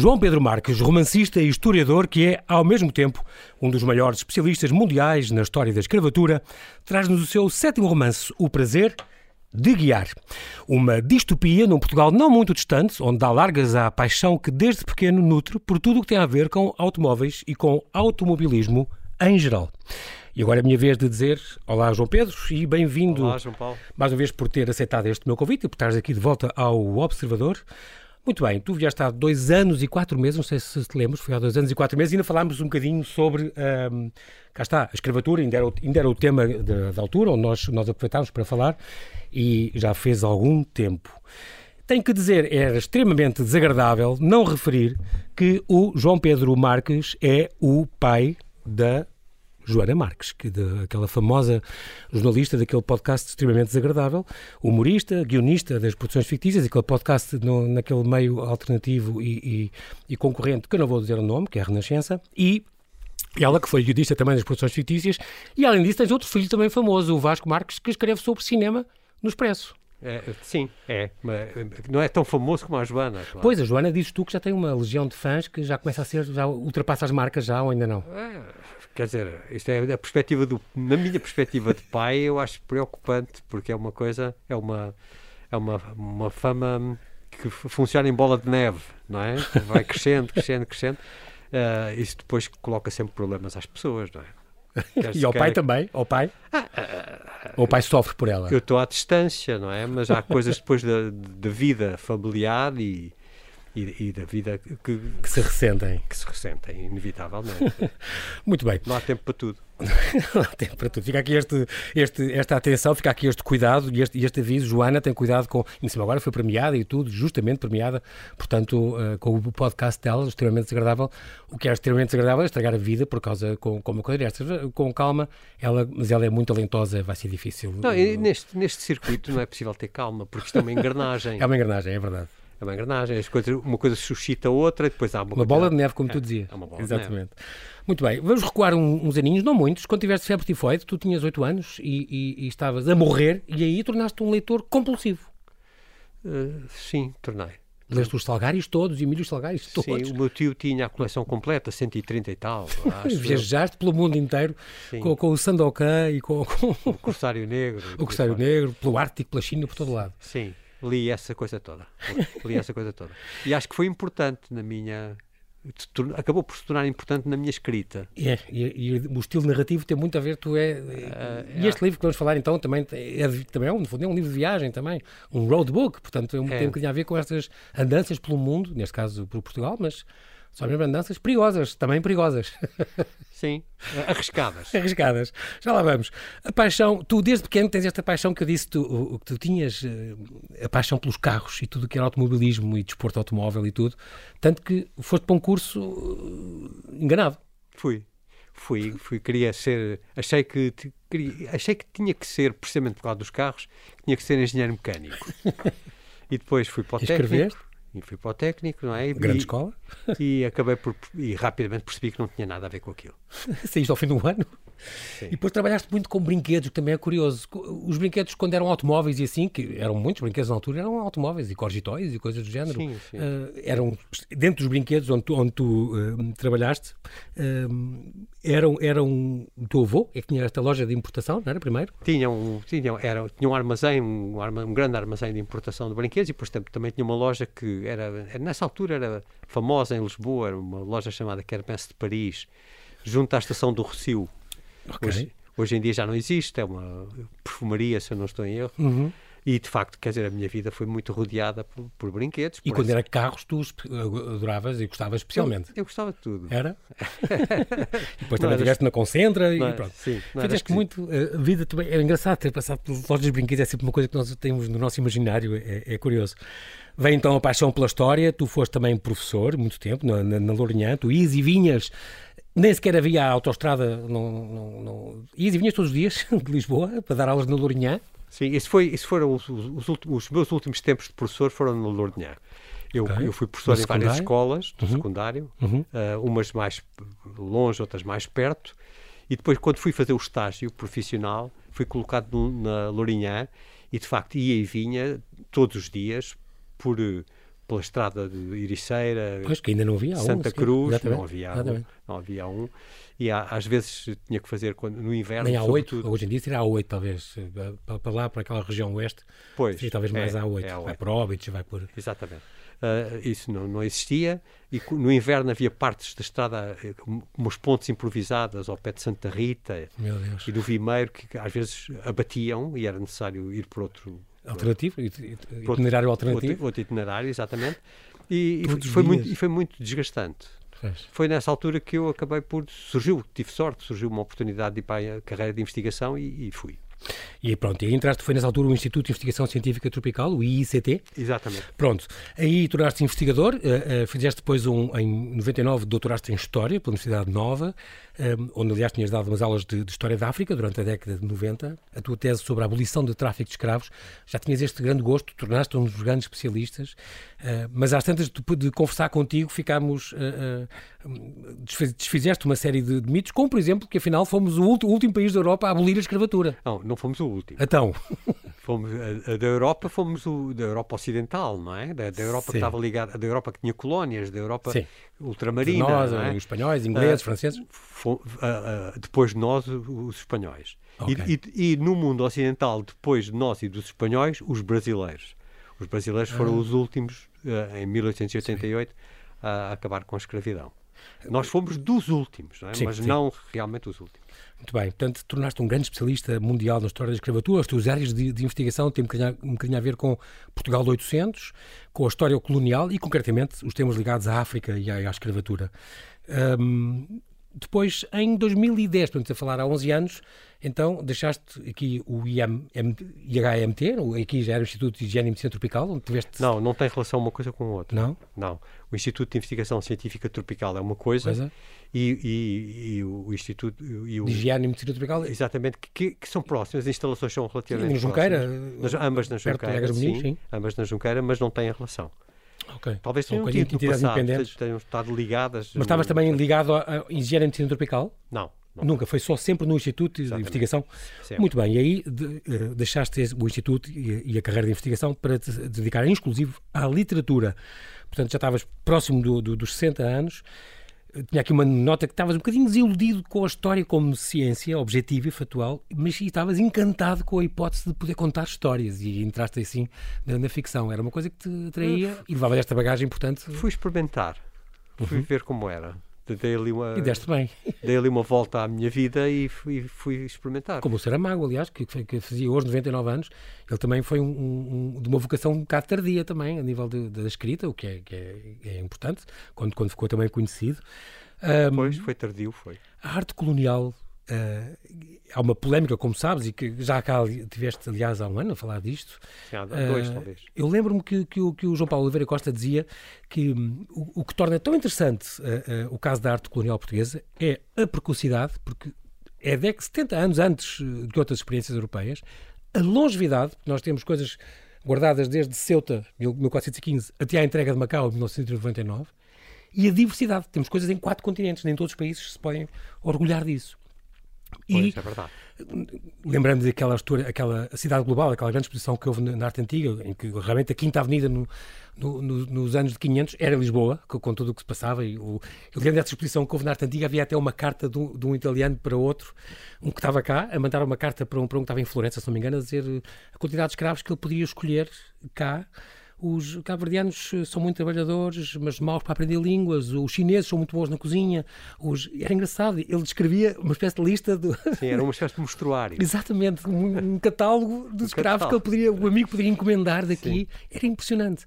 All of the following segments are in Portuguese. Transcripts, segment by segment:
João Pedro Marques, romancista e historiador que é, ao mesmo tempo, um dos maiores especialistas mundiais na história da escravatura, traz-nos o seu sétimo romance, O Prazer de Guiar. Uma distopia num Portugal não muito distante, onde dá largas à paixão que desde pequeno nutre por tudo o que tem a ver com automóveis e com automobilismo em geral. E agora é a minha vez de dizer Olá, João Pedro, e bem-vindo. Olá, João Paulo. Mais uma vez por ter aceitado este meu convite e por estares aqui de volta ao Observador. Muito bem, tu vieste há dois anos e quatro meses, não sei se te lembras, foi há dois anos e quatro meses, e ainda falámos um bocadinho sobre, um, cá está, a escravatura, ainda era o, ainda era o tema da altura, onde nós, nós aproveitámos para falar, e já fez algum tempo. Tenho que dizer, era extremamente desagradável não referir que o João Pedro Marques é o pai da Joana Marques, que de, aquela famosa jornalista daquele podcast extremamente desagradável, humorista, guionista das produções fictícias, aquele podcast no, naquele meio alternativo e, e, e concorrente, que eu não vou dizer o nome, que é a Renascença, e ela que foi guionista também das produções fictícias, e além disso tens outro filho também famoso, o Vasco Marques, que escreve sobre cinema no Expresso. É, sim, é. Mas não é tão famoso como a Joana. Claro. Pois, a Joana dizes tu que já tem uma legião de fãs que já começa a ser, já ultrapassa as marcas já ou ainda não? É, quer dizer, isto é a perspectiva do, na minha perspectiva de pai, eu acho preocupante porque é uma coisa, é uma, é uma, uma fama que funciona em bola de neve, não é? Vai crescendo, crescendo, crescendo. Uh, isso depois coloca sempre problemas às pessoas, não é? e ao pai também? Ao pai? Ah, ah, Ou o pai sofre por ela? Eu estou à distância, não é? Mas há coisas depois da, da vida familiar e, e, e, da vida que, que, se ressentem. Que se ressentem, inevitavelmente. Muito bem. Não há tempo para tudo. Não há tempo para tudo. Fica aqui este, este, esta atenção, fica aqui este cuidado e este, este aviso. Joana tem cuidado com. Em cima agora foi premiada e tudo, justamente premiada, portanto, uh, com o podcast dela, extremamente desagradável. O que é extremamente desagradável é estragar a vida por causa com, com uma coisa destas. Com calma, ela, mas ela é muito talentosa, vai ser difícil. Não, neste, neste circuito não é possível ter calma, porque isto é uma engrenagem. é uma engrenagem, é verdade é uma engrenagem, as coisas, uma coisa suscita outra e depois há uma, uma bola de neve, como é, tu dizias. É uma bola Exatamente. Muito bem, vamos recuar um, uns aninhos, não muitos. Quando tiveste febre tifoide, tu tinhas 8 anos e, e, e, estavas a morrer e aí tornaste um leitor compulsivo. Uh, sim, tornei. Leste os salgários todos, Emílios Salgários todos. Sim, o meu tio tinha a coleção completa, 130 e tal. Viajaste pelo mundo inteiro com, com, o Sandokan e com, com... O Corsário Negro. O Corsário Negro, pelo Ártico, pela China, por todo lado. Sim li essa coisa toda. Li essa coisa toda. E acho que foi importante na minha. Acabou por se tornar importante na minha escrita. É, e, e o estilo narrativo tem muito a ver, tu é. Uh, e este é. livro que vamos falar então também é, também é um, é um livro de viagem também, um roadbook, portanto é um, é. tem um bocadinho a ver com estas andanças pelo mundo, neste caso por Portugal, mas são mesmo andanças perigosas, também perigosas. Sim, arriscadas. arriscadas. Já lá vamos. A paixão, tu desde pequeno tens esta paixão que eu disse tu, que tu tinhas, eh, a paixão pelos carros e tudo o que era automobilismo e desporto automóvel e tudo, tanto que foste para um curso eh, enganado. Fui. Fui, fui, queria ser, achei que, queria, achei que tinha que ser, precisamente por causa dos carros, tinha que ser engenheiro mecânico. e depois fui para o técnico. E fui para o técnico, não é? Grande e, escola. E acabei por. E rapidamente percebi que não tinha nada a ver com aquilo. Saíste ao fim do ano? Sim. E depois trabalhaste muito com brinquedos, que também é curioso. Os brinquedos, quando eram automóveis e assim, que eram muitos brinquedos na altura, eram automóveis e corgitóis e coisas do género. Sim, sim. Uh, eram, dentro dos brinquedos onde tu, onde tu uh, trabalhaste, uh, eram, eram o teu avô, é que tinha esta loja de importação, não era primeiro? Tinha um, tinha, era, tinha um armazém, um, arma, um grande armazém de importação de brinquedos e depois também tinha uma loja que era, nessa altura era famosa em Lisboa, era uma loja chamada Kermesse de Paris, junto à estação do Rocio. Okay. Hoje, hoje, em dia já não existe, é uma perfumaria, se eu não estou em erro. Uhum. E de facto, quer dizer, a minha vida foi muito rodeada por, por brinquedos. E por quando esse... era carros, tu adoravas e gostavas especialmente? Eu, eu gostava de tudo. Era? e depois também estiveste na Concentra e pronto. Sim, Fizeste muito. Eh, a vida também. É engraçado ter passado por lojas de brinquedos, é sempre uma coisa que nós temos no nosso imaginário, é, é curioso. Vem então a paixão pela história, tu foste também professor muito tempo na, na, na Lourinhã, tu ias e vinhas nem sequer havia autoestrada. Não, não, não... Ias e vinhas todos os dias de Lisboa para dar aulas na Lourinhã? Sim, isso, foi, isso foram os, os, os, meus últimos tempos de professor foram no Lourinhã. Eu, okay. eu fui professor em várias escolas do uhum. secundário, uhum. Uh, umas mais longe, outras mais perto. E depois, quando fui fazer o estágio profissional, fui colocado no, na Lourinhã e, de facto, ia e vinha todos os dias por pela estrada de Iriceira, pois, que ainda não havia Santa um, Cruz, não havia, um, não havia um. E há, às vezes tinha que fazer quando, no inverno. Nem há oito, hoje em dia seria a oito, talvez, para, para lá, para aquela região oeste. Pois. Seria talvez mais é, a oito. É vai por Óbitos, vai por. Exatamente. Uh, isso não, não existia e no inverno havia partes da estrada, eh, umas pontes improvisadas ao pé de Santa Rita e do Vimeiro que às vezes abatiam e era necessário ir por outro alternativo, itinerário alternativo. Outro, outro itinerário, exatamente. E, e foi, muito, e foi muito desgastante. Foi nessa altura que eu acabei por. Surgiu, tive sorte, surgiu uma oportunidade de ir para a carreira de investigação e, e fui. E pronto, e entraste, foi nessa altura o Instituto de Investigação Científica Tropical, o IICT. Exatamente. Pronto, aí tornaste investigador, uh, uh, fizeste depois um, em 99, doutoraste em História pela Universidade Nova, onde aliás tinhas dado umas aulas de, de, História da África durante a década de 90. A tua tese sobre a abolição do tráfico de escravos, já tinhas este grande gosto, tornaste um dos grandes especialistas, mas às tantas de, de conversar contigo ficámos, desfizeste uma série de, de, mitos, como por exemplo que afinal fomos o, o último país da Europa a abolir a escravatura. Não, não fomos o último. Então. Fomos, a, a, da Europa fomos o, da Europa Ocidental, não é? Da, da Europa Sim. que estava ligada, da Europa que tinha colónias, da Europa Sim. ultramarina. Nós, é? os espanhóis, ingleses, uh, franceses. Depois de nós, os espanhóis. Okay. E, e, e, no mundo ocidental, depois de nós e dos espanhóis, os brasileiros. Os brasileiros foram ah. os últimos, em 1888, Sim. a acabar com a escravidão. Nós fomos dos últimos, não é? mas não realmente os últimos. Muito bem, portanto, tornaste um grande especialista mundial na história da escravatura. As tuas áreas de, de investigação têm um bocadinho, um bocadinho, a ver com Portugal de 800, com a história colonial e, concretamente, os temas ligados à África e à, à escravatura. Um, depois, em 2010, portanto, a falar há 11 anos, então deixaste aqui o IM, IHMT, aqui já era o Instituto de Higiene e Medicina Tropical, onde tiveste... Não, não tem relação uma coisa com a outra. Não? Não. O Instituto de Investigação Científica Tropical é uma coisa? E, e, e, o Instituto... E o, de Higiene e Medicina Tropical... Exatamente, que, que, são próximas, as instalações são relativamente sim, Junqueira, próximas. ambas na Junqueira, sim, sim, ambas na Junqueira, mas não têm relação. Okay. Talvez tenham um tido no passado, tenham estado ligadas. Mas estavas também ligado à higiene e medicina tropical? Não. Não. Nunca, foi só sempre no Instituto Exatamente. de Investigação. Sempre. Muito bem, e aí de, uh, deixaste o Instituto e, e, a carreira de investigação para te dedicar em exclusivo à literatura. Portanto, já estavas próximo do, do, dos 60 anos tinha aqui uma nota que estavas um bocadinho desiludido com a história como ciência objetiva e factual, mas estavas encantado com a hipótese de poder contar histórias e entraste assim na, na ficção. Era uma coisa que te atraía e levava esta bagagem, portanto. Fui experimentar, fui uhum. ver como era dei ali uma, e deste bem. Dei ali uma volta à minha vida e fui, fui experimentar. Como o Saramago, aliás, que, que fazia hoje 99 anos, ele também foi um, um, de uma vocação um bocado tardia também, a nível da escrita, o que, é, que é, é, importante, quando, quando ficou também conhecido. Um, pois, foi tardio, foi. A arte colonial Uh, há uma polémica, como sabes, e que já cá tiveste, aliás, há um ano a falar disto. Sim, há dois, uh, talvez. Eu lembro-me que, que, o, que o João Paulo Oliveira Costa dizia que um, o, o, que torna tão interessante uh, o caso da arte colonial portuguesa é a precocidade, porque é de 70 anos antes de outras experiências europeias, a longevidade, nós temos coisas guardadas desde Ceuta, 1415, até à entrega de Macau, 1999, e a diversidade. Temos coisas em quatro continentes, nem todos os países se podem orgulhar disso. E, é verdade. Lembrando daquela aquela cidade global, aquela grande exposição que houve na arte antiga, em que realmente a Quinta Avenida no, no, no, nos anos de 500 era Lisboa, com, com, tudo o que se passava. E o, eu lembro dessa exposição que houve na arte antiga, havia até uma carta de um, de um, italiano para outro, um que estava cá, a mandar uma carta para um, para um que estava em Florença, se não me engano, a dizer a quantidade de escravos que ele podia escolher cá os cabo-verdianos eh, são muito trabalhadores, mas maus para aprender línguas, os chineses são muito bons na cozinha. Os... Era engraçado, ele descrevia uma espécie de lista. De... Sim, era uma espécie de mostruário. Exatamente, um, um catálogo dos um escravos catálogo. que ele poderia, o amigo poderia encomendar daqui. Sim. Era impressionante.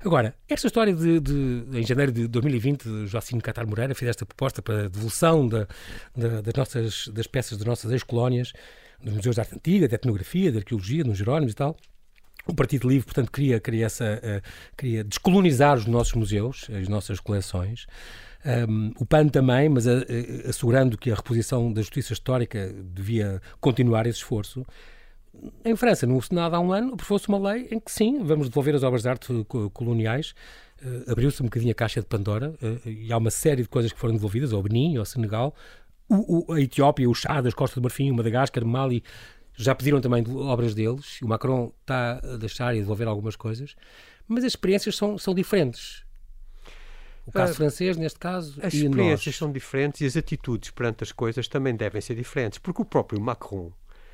Agora, esta história de, de, em janeiro de 2020, Joacim Catar Moreira fez esta proposta para a devolução da, da, das, nossas, das peças das nossas ex-colónias, dos museus de arte antiga, de etnografia, de arqueologia, nos Jerónimos e tal. O Partido Livre, portanto, queria, queria, essa, uh, queria descolonizar os nossos museus, as nossas coleções. Um, o PAN também, mas a, a, assegurando que a reposição da justiça histórica devia continuar esse esforço. Em França, no Senado há um ano, aprovou-se uma lei em que sim, vamos devolver as obras de arte coloniais. Uh, Abriu-se um bocadinho a caixa de Pandora uh, e há uma série de coisas que foram devolvidas ao Benin, ao Senegal, o, o, a Etiópia, o Chá das Costas do Marfim, o Madagascar, Mali, já pediram também obras deles, o Macron está a deixar e devolver algumas coisas, mas as experiências são, são diferentes. O caso uh, francês, neste caso, as experiências nós. são diferentes e as atitudes perante as coisas também devem ser diferentes, porque o próprio Macron,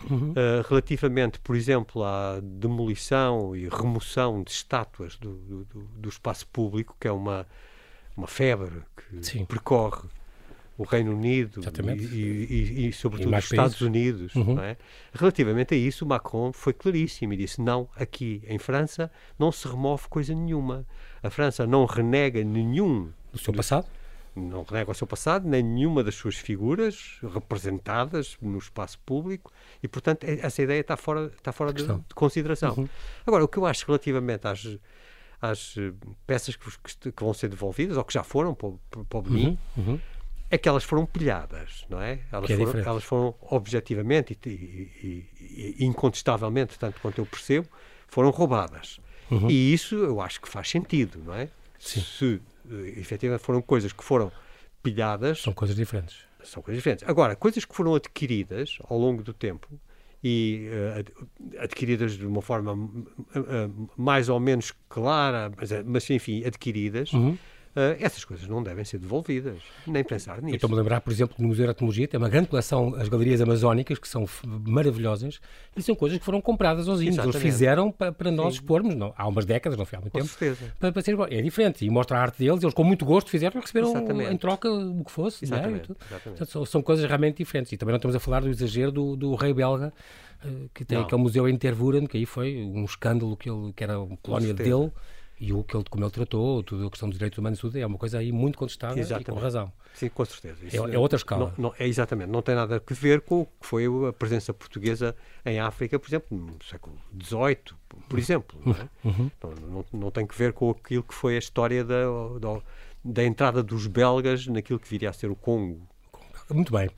uhum. uh, relativamente, por exemplo, à demolição e remoção de estátuas do, do, do espaço público, que é uma, uma febre que Sim. percorre o Reino Unido e, e, e, sobretudo, os Estados países. Unidos. Uhum. É? Relativamente a isso, Macron foi claríssimo e disse: não, aqui em França não se remove coisa nenhuma. A França não renega nenhum. Do seu passado? Não renega o seu passado, nem nenhuma das suas figuras representadas no espaço público e, portanto, é, essa ideia está fora, está fora de, de, consideração. Uhum. Agora, o que eu acho relativamente às, às eh, peças que, que, que, vão ser devolvidas, ou que já foram para, para o Benin, uhum. Uhum é que elas foram pilhadas, não é? Elas, é foram, elas foram objetivamente e, e, e, incontestavelmente, tanto quanto eu percebo, foram roubadas. Uhum. E isso eu acho que faz sentido, não é? Sim. Se eh, efetivamente foram coisas que foram pilhadas. São coisas diferentes. São coisas diferentes. Agora, coisas que foram adquiridas ao longo do tempo e uh, adquiridas de uma forma uh, mais ou menos clara, mas, mas enfim, adquiridas. Uhum Uh, essas coisas não devem ser devolvidas, nem pensar nisso. Estou-me a lembrar, por exemplo, no Museu de Etnologia tem uma grande coleção, as galerias amazónicas, que são maravilhosas, e são coisas que foram compradas aos índios. Eles fizeram para, para nós expormos, não, há umas décadas, não foi há muito com tempo. Certeza. Para, para ser, é diferente, e mostra a arte deles, eles com muito gosto fizeram e receberam Exatamente. em troca o que fosse. É? Exatamente. Né? Portanto, são, são, coisas realmente diferentes. E também não estamos a falar do exagero do, do rei belga, uh, que tem não. aquele museu em Tervuren, que aí foi um escândalo que, ele, que era uma colónia dele e o que ele, como ele tratou, tudo a questão dos direitos humanos, tudo é uma coisa aí muito contestada exatamente. e com razão. Sim, com certeza. É, é, outra escala. Não, não, é exatamente, não tem nada a ver com o que foi a presença portuguesa em África, por exemplo, no século XVIII, por exemplo. Não, é? uhum. não, não, tem que ver com aquilo que foi a história da, da, da entrada dos belgas naquilo que viria a ser o Congo, muito bem.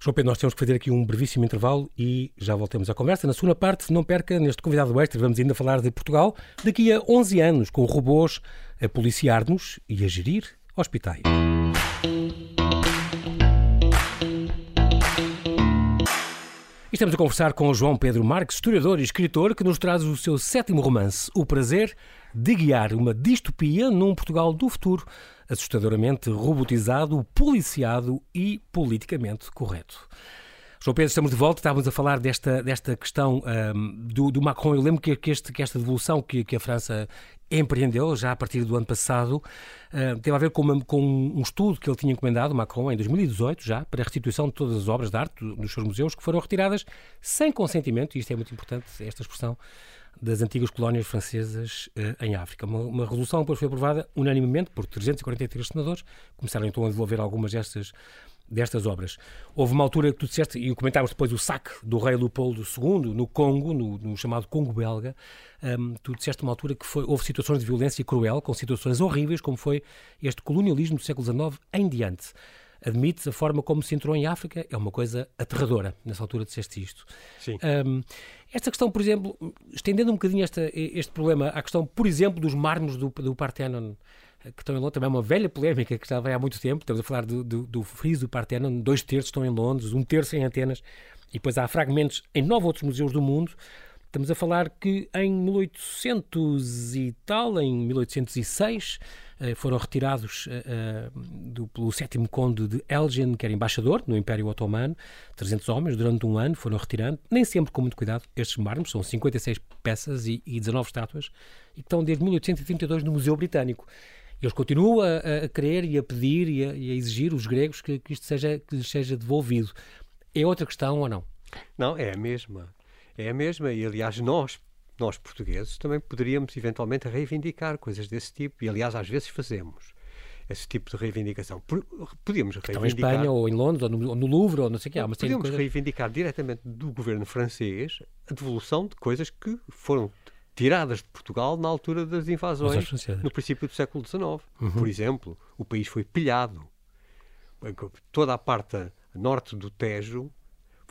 João Pedro, nós temos que fazer aqui um brevíssimo intervalo e já voltemos à conversa. Na segunda parte, não perca, neste convidado extra, vamos ainda falar de Portugal daqui a 11 anos, com robôs a policiar-nos e a gerir hospitais. Estamos a conversar com João Pedro Marques, historiador e escritor, que nos traz o seu sétimo romance, O Prazer de Guiar uma Distopia num Portugal do Futuro, assustadoramente robotizado, policiado e politicamente correto. João Pedro, estamos de volta, estávamos a falar desta, desta questão um, do, do, Macron. Eu lembro que, que, este, que esta devolução que, que, a França empreendeu já a partir do ano passado uh, teve a ver com, uma, com, um estudo que ele tinha encomendado, Macron, em 2018, já, para a restituição de todas as obras de arte dos seus museus, que foram retiradas sem consentimento, e isto é muito importante, esta expressão, das antigas colónias francesas uh, em África. Uma, uma resolução depois foi aprovada unanimemente por 343 senadores, começaram então a devolver algumas destas, destas obras. Houve uma altura que tu disseste, e comentámos depois o saque do rei Leopoldo II no Congo, no, no chamado Congo belga, um, tu disseste uma altura que foi, houve situações de violência cruel, com situações horríveis, como foi este colonialismo do século XIX em diante admites a forma como se entrou em África é uma coisa aterradora. Nessa altura disseste isto. Sim. Um, esta questão, por exemplo, estendendo um bocadinho esta, este problema à questão, por exemplo, dos mármores do, do Parthenon, que estão em Londres, também é uma velha polémica que já vai há muito tempo. Estamos a falar do, do, do friso do Parthenon, dois terços estão em Londres, um terço em Atenas, e depois há fragmentos em nove outros museus do mundo. Estamos a falar que em 1800 e tal, em 1806, eh, foram retirados eh, eh, do, pelo sétimo conde de Elgin, que era embaixador no Império Otomano, 300 homens, durante um ano foram retirando, nem sempre com muito cuidado, estes mármores, são 56 peças e, e 19 estátuas, e que estão desde 1832 no Museu Britânico. Eles continuam a, a querer e a pedir e a, e a exigir, os gregos, que, que isto seja, que lhes seja devolvido. É outra questão ou não? Não, é a mesma. É a mesma. E, aliás, nós, nós portugueses também poderíamos eventualmente reivindicar coisas desse tipo, e aliás às vezes fazemos esse tipo de reivindicação. Podíamos reivindicar... em Espanha, ou em Londres, ou no, ou no Louvre, ou não sei o que há. Podíamos coisa... reivindicar diretamente do governo francês a devolução de coisas que foram tiradas de Portugal na altura das invasões no princípio do século XIX. Uhum. Por exemplo, o país foi pilhado. Toda a parte norte do Tejo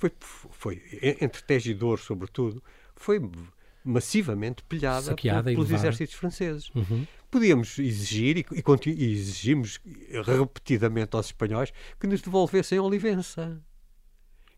foi, foi entre Tejo e Douro, sobretudo, foi massivamente pilhada Saqueada pelos exércitos franceses. Uhum. Podíamos exigir, e, e, e, exigimos repetidamente aos espanhóis, que nos devolvessem a Olivença.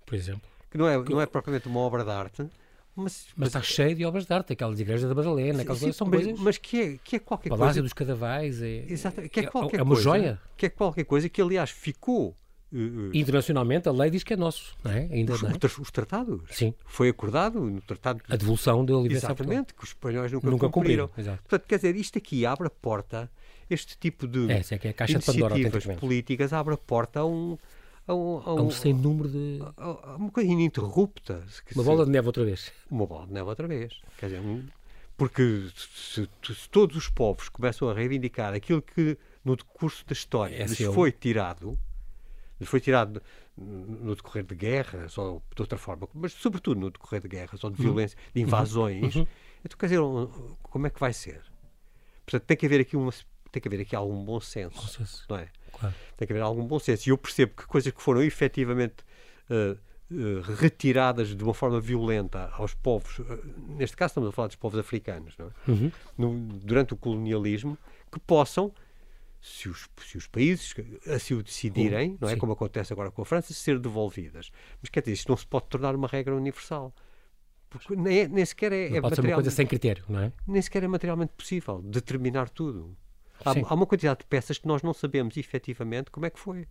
Por exemplo. Que não é, não é propriamente uma obra de arte, Mas, mas, está cheio de obras de arte, aquelas igrejas da Madalena, aquelas sim, coisas, são mas, coisas... Mas que é, que é qualquer Palácio coisa... dos Cadavais, é, Exato, que é, qualquer é, é uma coisa, joia. Que é qualquer coisa que, aliás, ficou... Uh, Internacionalmente, a lei diz que é nosso, não é? Ainda os, não é? os tratados. Sim. Foi acordado no tratado... A devolução da Oliveira Exatamente, que os espanhóis nunca, nunca cumpriram. cumpriram. Exato. Portanto, quer dizer, isto aqui abre a porta, este tipo de é, é, é a caixa de Pandora, iniciativas políticas abre a porta a um... A um, a um, a um sem número de. A, a uma coisa ininterrupta. Uma se, bola de neve outra vez. Uma bola de neve outra vez. Quer dizer, um, porque se, se, todos os povos começam a reivindicar aquilo que no decurso da história é lhes foi tirado, foi tirado no decorrer de guerras ou de outra forma, mas sobretudo no decorrer de guerras ou de Uhum. violência, de invasões, uhum. então quer dizer, como é que vai ser? Portanto, tem que haver aqui uma tem que haver aqui algum bom senso, bom senso. não é? Claro. Tem que haver algum bom senso. E eu percebo que coisas que foram efetivamente uh, uh, retiradas de uma forma violenta aos povos, uh, neste caso estamos a falar dos povos africanos, não é? Uhum. no, durante o colonialismo, que possam, se os, se os países assim o decidirem, não é? Como acontece agora com a França, ser devolvidas. Mas quer dizer, isto não se pode tornar uma regra universal. Porque nem, nem sequer é, não é pode ser uma coisa sem critério, não é? Nem sequer é materialmente possível determinar tudo. Há, há, uma quantidade de peças que nós não sabemos efetivamente como é que foi.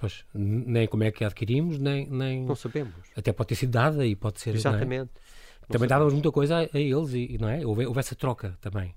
Pois, nem como é que a adquirimos, nem, nem. Não sabemos. Até pode ter sido dada e pode ser. Exatamente. É? Também dávamos muita coisa a, a eles, e, não é? Houve, houve, essa troca também.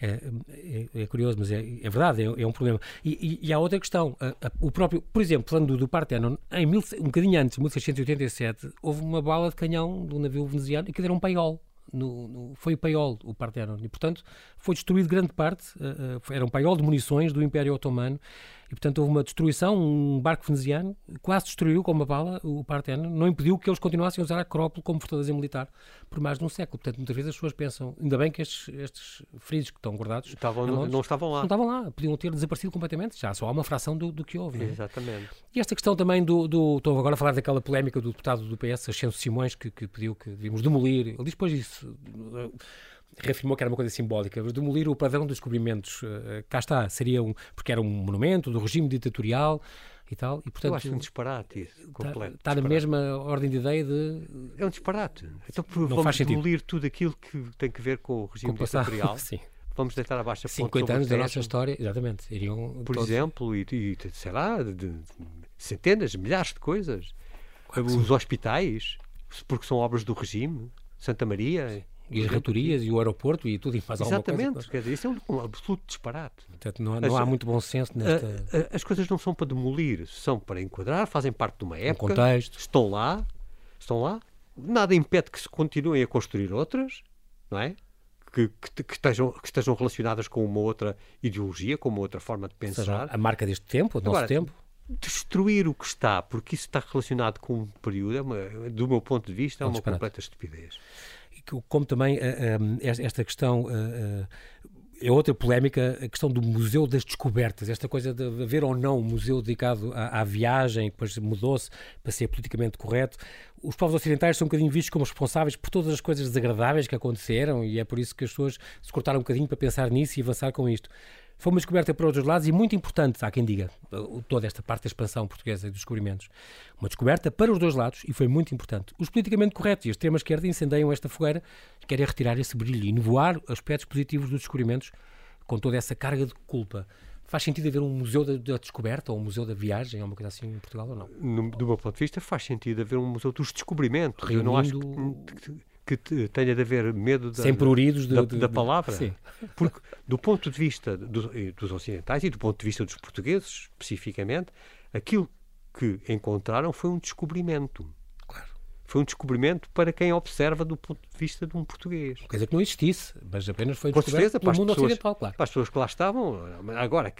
É, é, é curioso, mas é, é verdade, é, um problema. E, e, e, há outra questão. A, a, o próprio, por exemplo, falando do, do Parthenon, em mil, um bocadinho antes, 1687, houve uma bala de canhão do navio veneziano e que era um paiol. No, no, foi o paiol, o Parthenon, e portanto foi destruído grande parte, uh, uh, era um paiol de munições do Império Otomano, e portanto houve uma destruição, um barco veneziano quase destruiu com uma bala o Parthenon, não impediu que eles continuassem a usar a Acrópole como fortaleza militar por mais de um século. Portanto, muitas vezes as pessoas pensam, ainda bem que estes, estes feridos que estão guardados estavam, não, não, estavam lá. Não estavam lá, podiam ter desaparecido completamente, já só há uma fração do, do que houve. É? Exatamente. E esta questão também do, do, Estou agora a falar daquela polémica do deputado do PS, Ascenso Simões, que, que pediu que devíamos demolir. Ele depois isso reafirmou que era uma coisa simbólica, demolir o padrão dos descobrimentos, uh, cá está, seria um, porque era um monumento do regime ditatorial e tal, e portanto... Eu acho um disparate isso, completo. Está, está na mesma ordem de ideia de... É um disparate. Então não vamos demolir tudo aquilo que tem que ver com o regime com ditatorial. Sim. Vamos deitar abaixo a 50 anos da nossa história, exatamente. Iriam por todos... exemplo, e, e, sei lá, de, de, centenas, milhares de coisas. Claro Os hospitais, porque são obras do regime, Santa Maria, e as reitorias e o aeroporto e tudo e faz alguma coisa. Exatamente, quer dizer, isso é um, um absoluto disparate. Portanto, não, não as, há muito bom senso nesta... A, a, as coisas não são para demolir, são para enquadrar, fazem parte de uma época, um contexto. estão lá, estão lá, nada impede que se continuem a construir outras, não é? Que, que, que, estejam, que estejam relacionadas com uma outra ideologia, com uma outra forma de pensar. Seja, a marca deste tempo, do nosso tempo. Destruir o que está, porque isso está relacionado com um período, é uma, do meu ponto de vista, é um uma completa estupidez como também uh, uh, esta questão uh, é outra polémica, a questão do Museu das Descobertas, esta coisa de haver ou não um museu dedicado à, à viagem, que depois mudou-se para ser politicamente correto. Os povos ocidentais são um bocadinho vistos como responsáveis por todas as coisas desagradáveis que aconteceram e é por isso que as pessoas se cortaram um bocadinho para pensar nisso e avançar com isto. Foi uma descoberta para outros lados e muito importante, há quem diga, toda esta parte da expansão portuguesa e dos descobrimentos. Uma descoberta para os dois lados e foi muito importante. Os politicamente corretos e a extrema-esquerda incendeiam esta fogueira e querem retirar esse brilho e nevoar aspectos positivos dos descobrimentos com toda essa carga de culpa. Faz sentido haver um museu da, da descoberta ou um museu da viagem, ou uma coisa assim em Portugal ou não? No, do meu ponto de vista, faz sentido haver um museu dos descobrimentos. Reunindo... Eu não acho que, que tenha de haver medo da, Sem pruridos de, da, de, da palavra. Sim. Porque, do ponto de vista do, dos ocidentais e do ponto de vista dos portugueses, especificamente, aquilo que encontraram foi um descobrimento. Claro. Foi um descobrimento para quem observa do ponto de vista de um português. Quer dizer que não existisse, mas apenas foi certeza, no mundo pessoas, ocidental, claro. Para as pessoas que lá estavam, agora,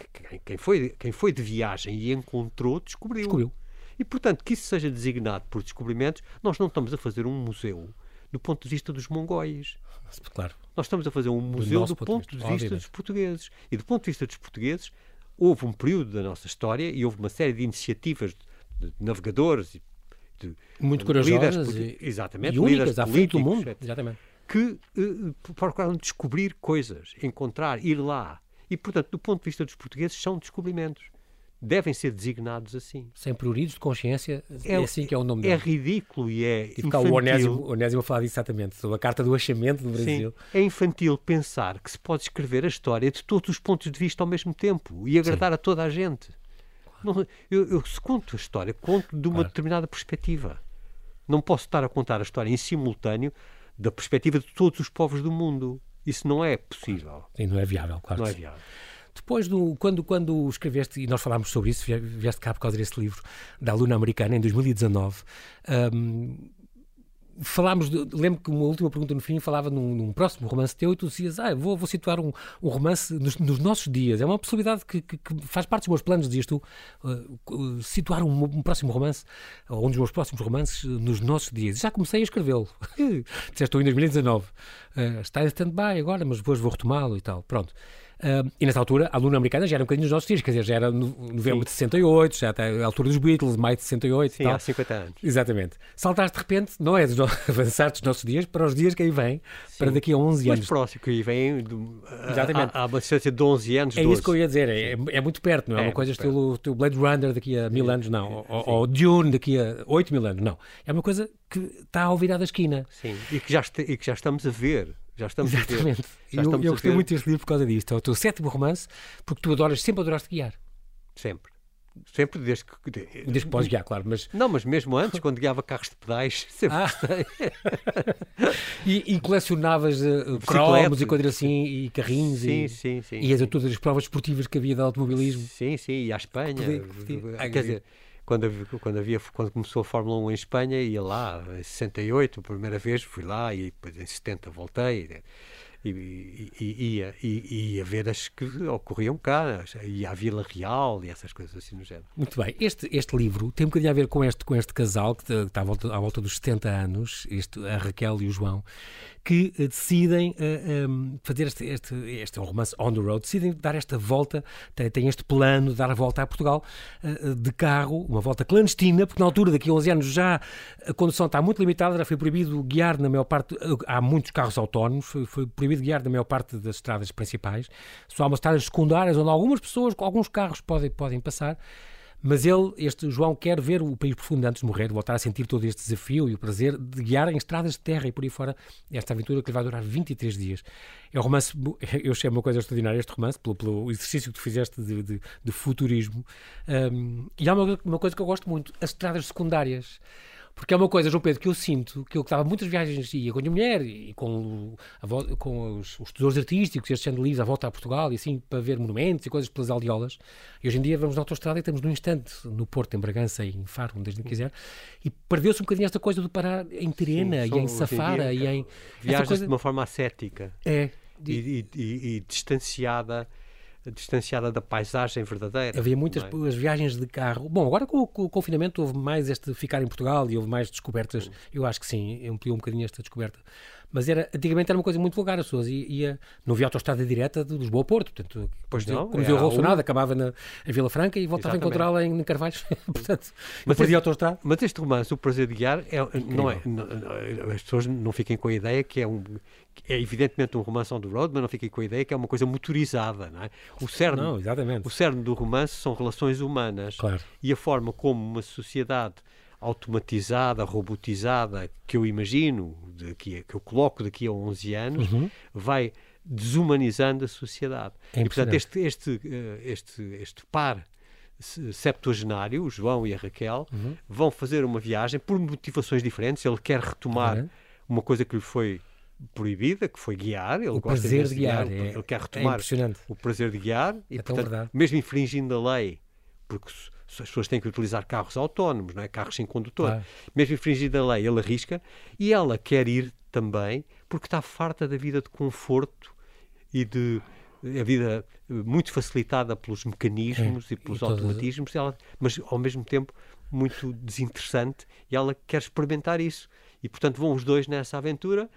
quem foi, quem foi de viagem e encontrou, descobriu. Descobriu. E, portanto, que isso seja designado por descobrimentos, nós não estamos a fazer um museu do ponto de vista dos mongóis. Claro. Nós estamos a fazer um museu do, do ponto, de vista, de vista dos portugueses. E do ponto de vista dos portugueses, houve um período da nossa história e houve uma série de iniciativas de, de navegadores e de, muito corajosas e, exatamente, e únicas à frente do mundo, exatamente. que uh, procuraram descobrir coisas, encontrar, ir lá. E, portanto, do ponto de vista dos portugueses, são descobrimentos. Devem ser designados assim. Sem pruridos de consciência, é, é assim que é o nome dele. É ridículo e é e infantil. O Onésimo, o Onésimo a falar disso exatamente, sobre a carta do achamento no Brasil. Sim, é infantil pensar que se pode escrever a história de todos os pontos de vista ao mesmo tempo e agradar Sim. a toda a gente. Não, eu, eu, se conto a história, conto de uma claro. determinada perspectiva. Não posso estar a contar a história em simultâneo da perspectiva de todos os povos do mundo. Isso não é possível. Sim, não é viável, claro. Não é viável. Depois, do, quando, quando escreveste, e nós falámos sobre isso, vieste cá por causa desse livro, da aluna americana, em 2019, um, falámos, de, lembro que uma última pergunta no fim falava num, num, próximo romance teu e tu dizias, ah, vou, vou situar um, um romance nos, nos, nossos dias. É uma possibilidade que, que, que, faz parte dos meus planos, dizias tu, uh, situar um, um, próximo romance, ou um dos meus próximos romances, nos nossos dias. Já comecei a escrevê-lo. Disseste tu em 2019. Uh, está em stand-by agora, mas depois vou retomá-lo e tal. Pronto. Uh, e nessa altura, a aluna americana já era um bocadinho dos nossos dias, quer dizer, já era no, novembro Sim. de 68, já está a altura dos Beatles, maio de 68 Sim, e tal. há 50 anos. Exatamente. Saltaste de repente, não é dos avançar dos nossos dias, para os dias que aí vêm, para daqui a 11 anos. Mas próximo, que aí vem, Exatamente. Há, há uma distância de 11 anos, É 12. isso que eu ia dizer, é, é muito perto, não é, é uma coisa estilo, estilo Blade Runner daqui a mil anos, não, ou, ou, Dune daqui a 8 mil anos, não. É uma coisa que está ao virar da esquina. Sim, e que já, e que já estamos a ver já estamos Exatamente. A ver. Já eu, eu gostei muito deste livro por causa disto. É o teu sétimo romance, porque tu adoras, sempre adoraste guiar. Sempre. Sempre desde que. Desde que podes guiar, claro, mas. Não, mas mesmo antes, quando guiava carros de pedais, sempre ah. gostei. e, e, colecionavas uh, cromos e coisas assim, e carrinhos. Sim, e, sim, sim. E a todas as provas esportivas que havia de automobilismo. Sim, sim, e à Espanha. Podia, podia. Quer dizer, quando quando havia quando começou a Fórmula 1 em Espanha ia lá em 68 a primeira vez fui lá e depois em 70 voltei e, e, e, ia, e, ia ver as que ocorriam cá, ia à Vila Real e essas coisas assim no género. Muito bem. Este, este livro tem um bocadinho a ver com este, com este casal que está à volta, à volta dos 70 anos, este, a Raquel e o João, que uh, decidem uh, eh, um, ehm, fazer este, este, este é um romance on the road, decidem dar esta volta, têm, têm este plano de dar a volta a Portugal uh, de carro, uma volta clandestina, porque na altura, daqui a 11 anos, já a condução está muito limitada, já foi proibido guiar na maior parte, há muitos carros autónomos, foi, foi proibido guiar na maior parte das estradas principais, só há umas estradas secundárias onde algumas pessoas, alguns carros podem, podem passar, mas ele, este João, quer ver o país profundo antes de morrer, voltar a sentir todo este desafio e o prazer de guiar em estradas de terra e por aí fora esta aventura que lhe vai durar 23 dias. É um romance, eu achei uma coisa extraordinária este romance, pelo, pelo exercício que tu fizeste de, de, de futurismo. Um, e há uma, uma coisa que eu gosto muito, as estradas secundárias. Porque é uma coisa, João Pedro, que eu sinto, que eu estava muitas viagens, ia com a minha mulher e com, a, com os, os tesouros artísticos, estes chandelires à volta a Portugal e assim, para ver monumentos e coisas pelas aldeolas. E hoje em dia vamos na autostrada e estamos num instante no Porto, em Bragança e em Faro, onde a gente quiser. E perdeu-se um bocadinho esta coisa de parar em Terena Sim, e em Safara e em... Viagens coisa... de uma forma ascética. É. E, e, e, e distanciada distanciada da paisagem verdadeira. Havia muitas é? as viagens de carro. Bom, agora com, com, o confinamento houve mais este ficar em Portugal e houve mais descobertas. Eu acho que sim, ampliou um bocadinho esta descoberta. Mas era, antigamente era uma coisa muito vulgar, as pessoas ia, não havia autostrada direta de Lisboa a Porto, portanto, pois não, como dizia o Rolsonado, acabava na em Vila Franca e voltava Exatamente. a encontrá-la em, em Carvalhos, portanto, mas perdia autostrada. Mas este romance, O Prazer de Guiar, é, não é, não, as pessoas não fiquem com a ideia que é um é evidentemente um romance on the road, mas não fiquem com a ideia que é uma coisa motorizada, não é? O cerne, não, exatamente. O cerne do romance são relações humanas claro. e a forma como uma sociedade automatizada, robotizada, que eu imagino, daqui, que eu coloco daqui a 11 anos, uhum. vai desumanizando a sociedade. É e, portanto, este, este, eh, este, este par septuagenário, o João e a Raquel, uhum. vão fazer uma viagem por motivações diferentes. Ele quer retomar uhum. uma coisa que lhe foi proibida, que foi guiar. Ele o gosta prazer de guiar. guiar é, ele quer é retomar é o prazer de guiar. E, é portanto, mesmo infringindo a lei, porque as pessoas têm que utilizar carros autónomos, não é? carros sem condutor. Mesmo infringindo a lei, ele arrisca. E ela quer ir também porque está farta da vida de conforto e de a vida muito facilitada pelos mecanismos é, e pelos e automatismos, ela, mas ao mesmo tempo muito desinteressante e ela quer experimentar isso. E portanto vão os dois nessa aventura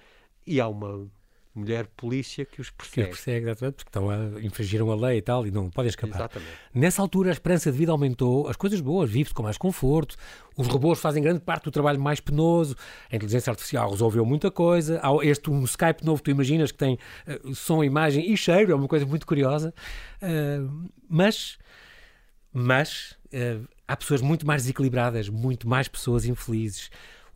e há uma mulher polícia que os persegue. Que os persegue, exatamente, porque estão a, infringiram a lei e tal e não podem escapar. Exatamente. Nessa altura a esperança de vida aumentou, as coisas boas, vive-se com mais conforto, os robôs fazem grande parte do trabalho mais penoso, a inteligência artificial resolveu muita coisa, há este um Skype novo, tu imaginas que tem uh, som, imagem e cheiro, é uma coisa muito curiosa, uh, mas mas uh, há pessoas muito mais desequilibradas, muito mais pessoas infelizes.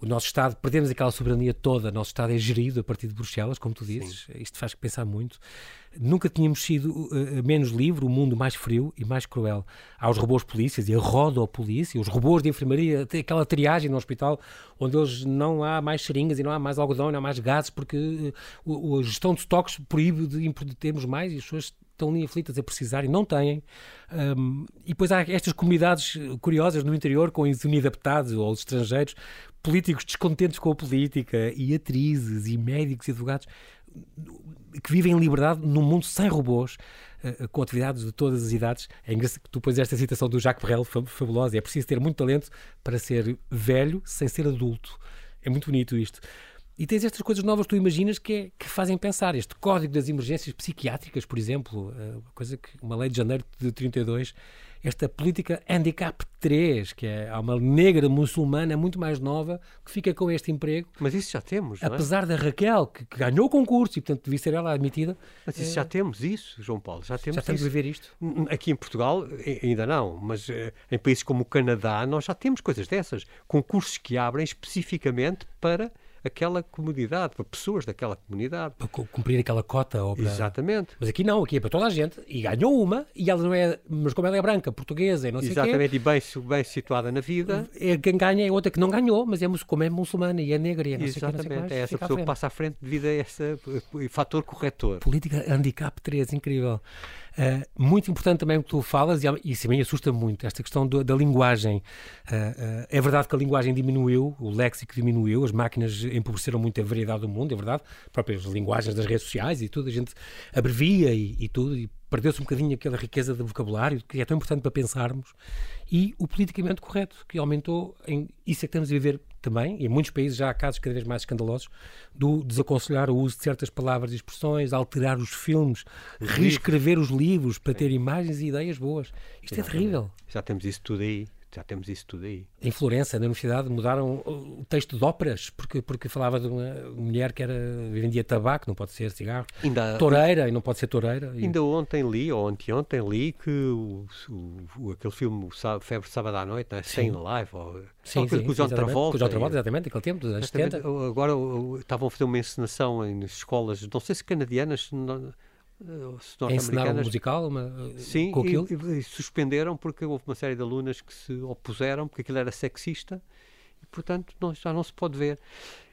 O nosso Estado, perdemos aquela soberania toda, o nosso Estado é gerido a partir de Bruxelas, como tu dizes, Sim. isto faz pensar muito. Nunca tínhamos sido uh, menos livre, o mundo mais frio e mais cruel. Há os robôs polícias e a rodopolícia, os robôs de enfermaria, aquela triagem no hospital, onde eles não há mais seringas e não há mais algodão, não há mais gases, porque uh, a gestão de estoques proíbe de, termos mais e as pessoas estão ali aflitas a precisar e não têm. Um, e depois há estas comunidades curiosas no interior, com os inadaptados ou os estrangeiros, políticos descontentes com a política, e atrizes, e médicos, e advogados, que vivem em liberdade num mundo sem robôs, uh, com atividades de todas as idades. É engraçado que tu pões esta citação do Jacques Brel, fabulosa. É preciso ter muito talento para ser velho sem ser adulto. É muito bonito isto. E tens estas coisas novas que tu imaginas que, é, que fazem pensar. Este código das emergências psiquiátricas, por exemplo, eh, uma coisa que uma lei de janeiro de 32, esta política Handicap 3, que é uma negra muçulmana muito mais nova que fica com este emprego. Mas isso já temos, não é? Apesar da Raquel, que, que, ganhou o concurso e, portanto, devia ser ela admitida. Mas isso é... já temos, isso, João Paulo, já temos Já estamos isso. a ver isto? Aqui em Portugal ainda não, mas eh, em países como o Canadá nós já temos coisas dessas. Concursos que abrem especificamente para aquela comunidade, para pessoas daquela comunidade. Para cumprir aquela cota. Ou para... Exatamente. Mas aqui não, aqui é para toda a gente. E ganhou uma, e ela não é. Mas como ela é branca, portuguesa e não sei Exatamente, quê, e bem, bem situada na vida. É, quem ganha é outra que não ganhou, mas é, como é muçulmana e é negra e é não Exatamente, sei quê, não sei é essa pessoa que passa à frente devido a esse fator corretor. Política handicap 3, incrível. Uh, muito importante também o que tu falas, e isso também assusta muito, esta questão do, da linguagem. Uh, uh, é verdade que a linguagem diminuiu, o léxico diminuiu, as máquinas empobreceram muito a variedade do mundo, é verdade. Próprias linguagens das redes sociais e tudo, a gente abrevia e, e tudo, e perdeu-se um bocadinho aquela riqueza de vocabulário que é tão importante para pensarmos. E o politicamente correto, que aumentou, em, isso é que estamos a viver também, e em muitos países já há casos cada vez mais escandalosos, do desaconselhar o uso de certas palavras e expressões, alterar os filmes, os reescrever livros. os livros para ter imagens e ideias boas. Isto é terrível. Já temos isso tudo aí já temos isso tudo aí. Em Florença, na universidade, mudaram o texto de óperas, porque, porque falava de uma mulher que era, vendia tabaco, não pode ser cigarro. Ainda, toureira, e não pode ser toureira. Ainda ontem li, ou anteontem li, que o, o, aquele filme o Febre Sábado à Noite, né? Sem Live, ou, sim, sim, com o John Travolta. Com o John Travolta, exatamente, aquele tempo, dos anos 70. Agora estavam a fazer uma encenação em escolas, não sei se canadianas, não, Ensinaram um musical uma, Sim, com aquilo? E, e, suspenderam porque houve uma série de alunas que se opuseram porque aquilo era sexista e, portanto, não, já não se pode ver.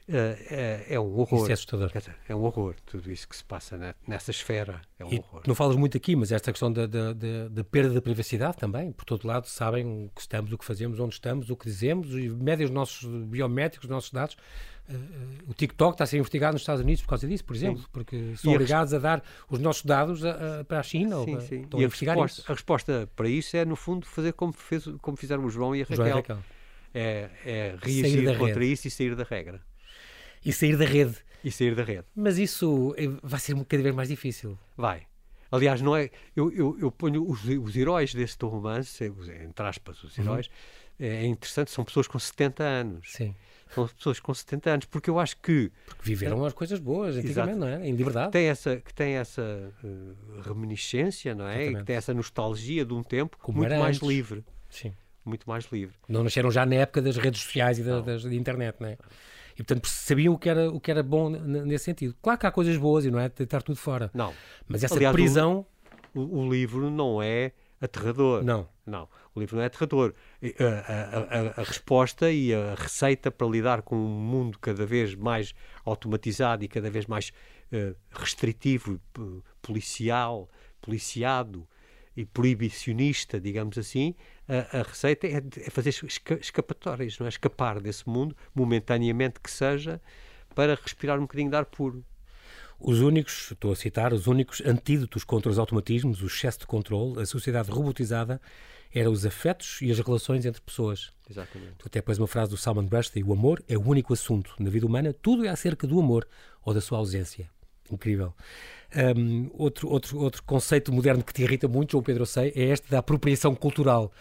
Uh, é, é, um horror. Isso é assustador. Dizer, é um horror, tudo isso que se passa na, nessa esfera. É um e horror. Não falas muito aqui, mas esta questão da, da, da, da, perda da privacidade também. Por todo lado, sabem o que estamos, o que fazemos, onde estamos, o que dizemos, e os nossos biométricos, os nossos dados. Uh, o TikTok está a ser investigado nos Estados Unidos por causa disso, por exemplo, sim. porque são obrigados a, a, dar os nossos dados a, a, para a China. Sim, ou para, sim. e a, a resposta, a resposta, para isso é, no fundo, fazer como, fez, como fizeram o João e a Raquel. E Raquel. É, é reagir contra rede. isso e sair da regra. E sair da rede. E sair da rede. Mas isso eh, vai ser cada vez mais difícil. Vai. Aliás, não é. Eu, eu, eu ponho os, os heróis deste romance, entre aspas, os uhum. heróis, uhum. é interessante, são pessoas com 70 anos. Sim são pessoas com 70 anos, porque eu acho que... Porque viveram as coisas boas antigamente, não é? Em liberdade. Tem essa, que tem essa uh, reminiscência, não é? Exatamente. Que tem essa nostalgia de um tempo Como muito mais antes. livre. Sim. Muito mais livre. Não nasceram já na época das redes sociais e da, das, da internet, não é? E, portanto, sabiam o que era, o que era bom nesse sentido. Claro que há coisas boas e não é deitar tudo fora. Não. Mas essa Aliás, prisão... O, o, livro não é aterrador. Não. Não, o livro não é aterrador. A, a, a, a, resposta e a receita para lidar com um mundo cada vez mais automatizado e cada vez mais uh, restritivo, policial, policiado e proibicionista, digamos assim, a, receita é, é fazer esca escapatórias, não é? Escapar desse mundo, momentaneamente que seja, para respirar um bocadinho de ar puro. Os únicos, estou a citar, os únicos antídotos contra os automatismos, o excesso de controle, a sociedade robotizada, eram os afetos e as relações entre pessoas. Exatamente. Tu até pôs uma frase do Salman Rushdie, o amor é o único assunto. Na vida humana, tudo é acerca do amor ou da sua ausência. Incrível. Um, outro, outro, outro conceito moderno que te irrita muito, João Pedro, eu sei, é este da apropriação cultural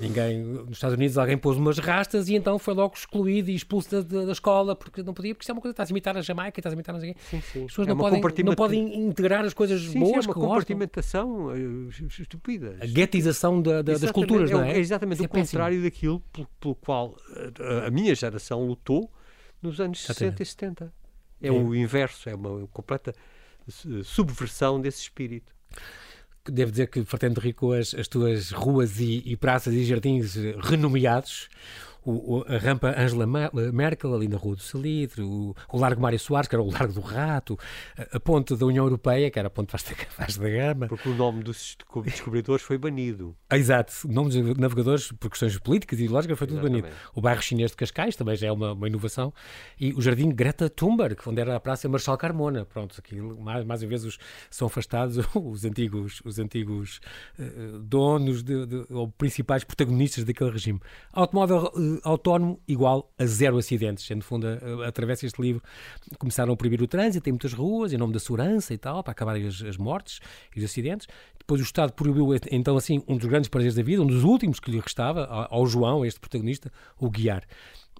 Ninguém, nos Estados Unidos alguém pôs umas rastas e então foi logo excluído e expulso da, da, da escola porque não podia, porque isto é uma coisa, estás a imitar a Jamaica, estás a imitar não sei Sim, sim. As pessoas É não, podem, compartimenta- não podem integrar as coisas Sim, sim, boas é uma que gostam. compartimentação eh, estúpida. A guetização da- da- das culturas, é, não é? é exatamente Isso é o contrário péssimo. daquilo pelo, pelo qual eh, a, a minha geração lutou nos anos Exatamente. 60 e 70. É, É. o inverso, é uma completa subversão desse espírito. Devo dizer que rir com as, as tuas ruas e, e praças e jardins renomeados. O, o- a rampa Angela Merkel, ali na Rua do Salitre, o, o Largo Mário Soares, que era o Largo do Rato, a, a ponte da União Europeia, que era a ponte Vasta, Vasta da Gama. Porque o nome dos desco- descobridores foi banido. Ah, Exato, o nome dos navegadores, por questões políticas e ideológicas, foi tudo banido. Exatamente. O bairro chinês de Cascais também já é uma, uma inovação. E o jardim Greta Thunberg, onde era a Praça Marshal Carmona. Pronto, aquilo, mais, mais uma vez os, são afastados os antigos, os antigos eh, donos de, de- ou principais protagonistas daquele regime. Automóvel autónomo igual a zero acidentes. No fundo, através deste livro, começaram a proibir o trânsito em muitas ruas, em nome da segurança e tal, para acabarem as, as mortes e os acidentes. Depois o Estado proibiu, então, assim, um dos grandes prazeres da vida, um dos últimos que lhe restava, ao ao João, este protagonista, o guiar.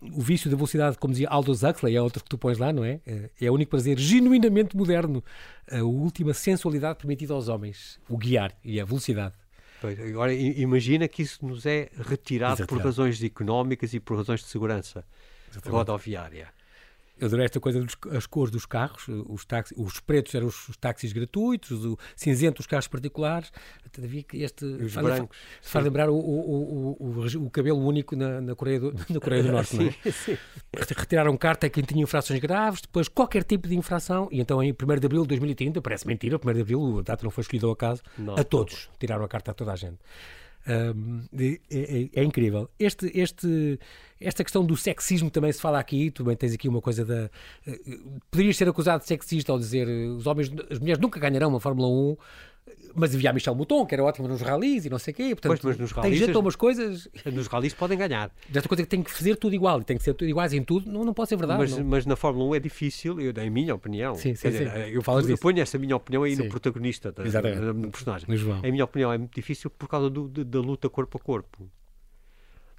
O vício da velocidade, como dizia Aldous Huxley, é outro que tu pões lá, não é? É o único prazer genuinamente moderno, a última sensualidade permitida aos homens, o guiar e a velocidade. Pois, Agora, imagina que isso nos é retirado por Exatamente. razões económicas e por razões de segurança rodoviária. Eu adorei esta coisa das cores dos carros, os, táxis, os pretos eram os, os táxis gratuitos, o cinzento os carros particulares, todavia que este os faz, brancos, faz lembrar o, o, o, o, cabelo único na, na, Coreia do, na Coreia do Norte, não é? Sim, sim. Retiraram carta a quem tinha infrações graves, depois qualquer tipo de infração, e então em 1 de abril de 2030, parece mentira, 1 de abril, a data não foi escolhida ao acaso, Não, a todos, tiraram a carta a toda a gente. Um, é, é- é incrível. Este, este, esta questão do sexismo também se fala aqui. Tu também tens aqui uma coisa da. eh, poderias ser acusado de sexista ao dizer eh, os homens, as mulheres nunca ganharão uma Fórmula 1, mas havia a Michel Mouton, que era ótimo nos ralis e não sei o quê. Portanto, Pois, mas nos tem jeito as- a umas coisas. Nos ralis podem ganhar. Desta coisa que tem que fazer tudo igual e tem que ser tudo iguais em tudo, não, não pode ser verdade. Mas, não. mas na Fórmula 1 é difícil, eu, em minha opinião. Sim, sim, dizer, sim. Eu, Falas eu disso. ponho essa minha opinião aí Sim. no protagonista, da, da- no personagem. No João. Em minha opinião, é muito difícil por causa do- de- da luta corpo a corpo.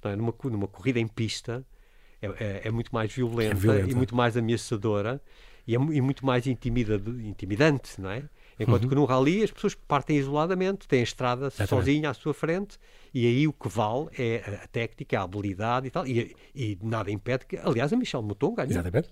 Não é? numa, numa corrida em pista é, é- é muito mais violenta, É violenta. e muito mais ameaçadora e, é, e muito mais intimida, intimidante, não é? Enquanto que no rally as pessoas partem isoladamente, têm a estrada Uhum. Exatamente. sozinha à sua frente e aí o que vale é a, técnica, a habilidade e tal. E, e nada impede que, aliás, a Michel Mouton ganhou Exatamente.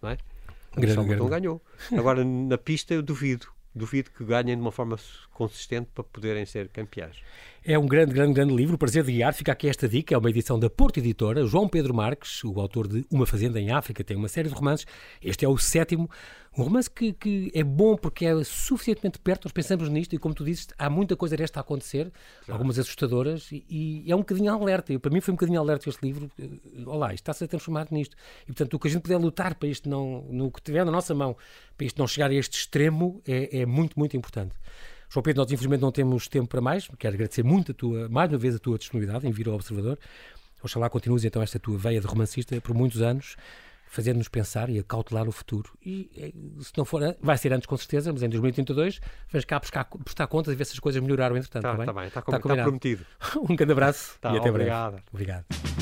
não é? A Grande, Michel Mouton ganhou. Agora, na pista, eu duvido. Duvido que ganhem de uma forma consistente para poderem ser campeões. É um grande, grande, grande livro. O Prazer de Guiar. Fica aqui esta dica. É uma edição da Porto Editora. João Pedro Marques, o autor de Uma Fazenda em África, tem uma série de romances. Este é o sétimo. Um romance que, que é bom porque é suficientemente perto. Nós pensamos nisto e, como tu dizes, há muita coisa desta a acontecer, algumas assustadoras, e, e é um bocadinho alerta. Eu, para mim foi um bocadinho alerta este livro. Eh, Olá, isto está-se a transformar nisto. E, portanto, o que a gente puder lutar para isto não, no que tiver na nossa mão, para isto não chegar a este extremo, é, é muito, muito importante. João Pedro, nós infelizmente não temos tempo para mais. Quero agradecer muito a tua, mais uma vez a tua disponibilidade em vir ao Observador. Oxalá continues então esta tua veia de romancista por muitos anos, fazendo-nos pensar e acautelar o futuro. E eh, se não for, an- vai ser antes com certeza, mas em 2032 vens cá buscar, prestar contas e ver se as coisas melhoraram entretanto. Está tá bem? está, Está com, está prometido. Um grande abraço Tá, e até obrigado. breve. Obrigado.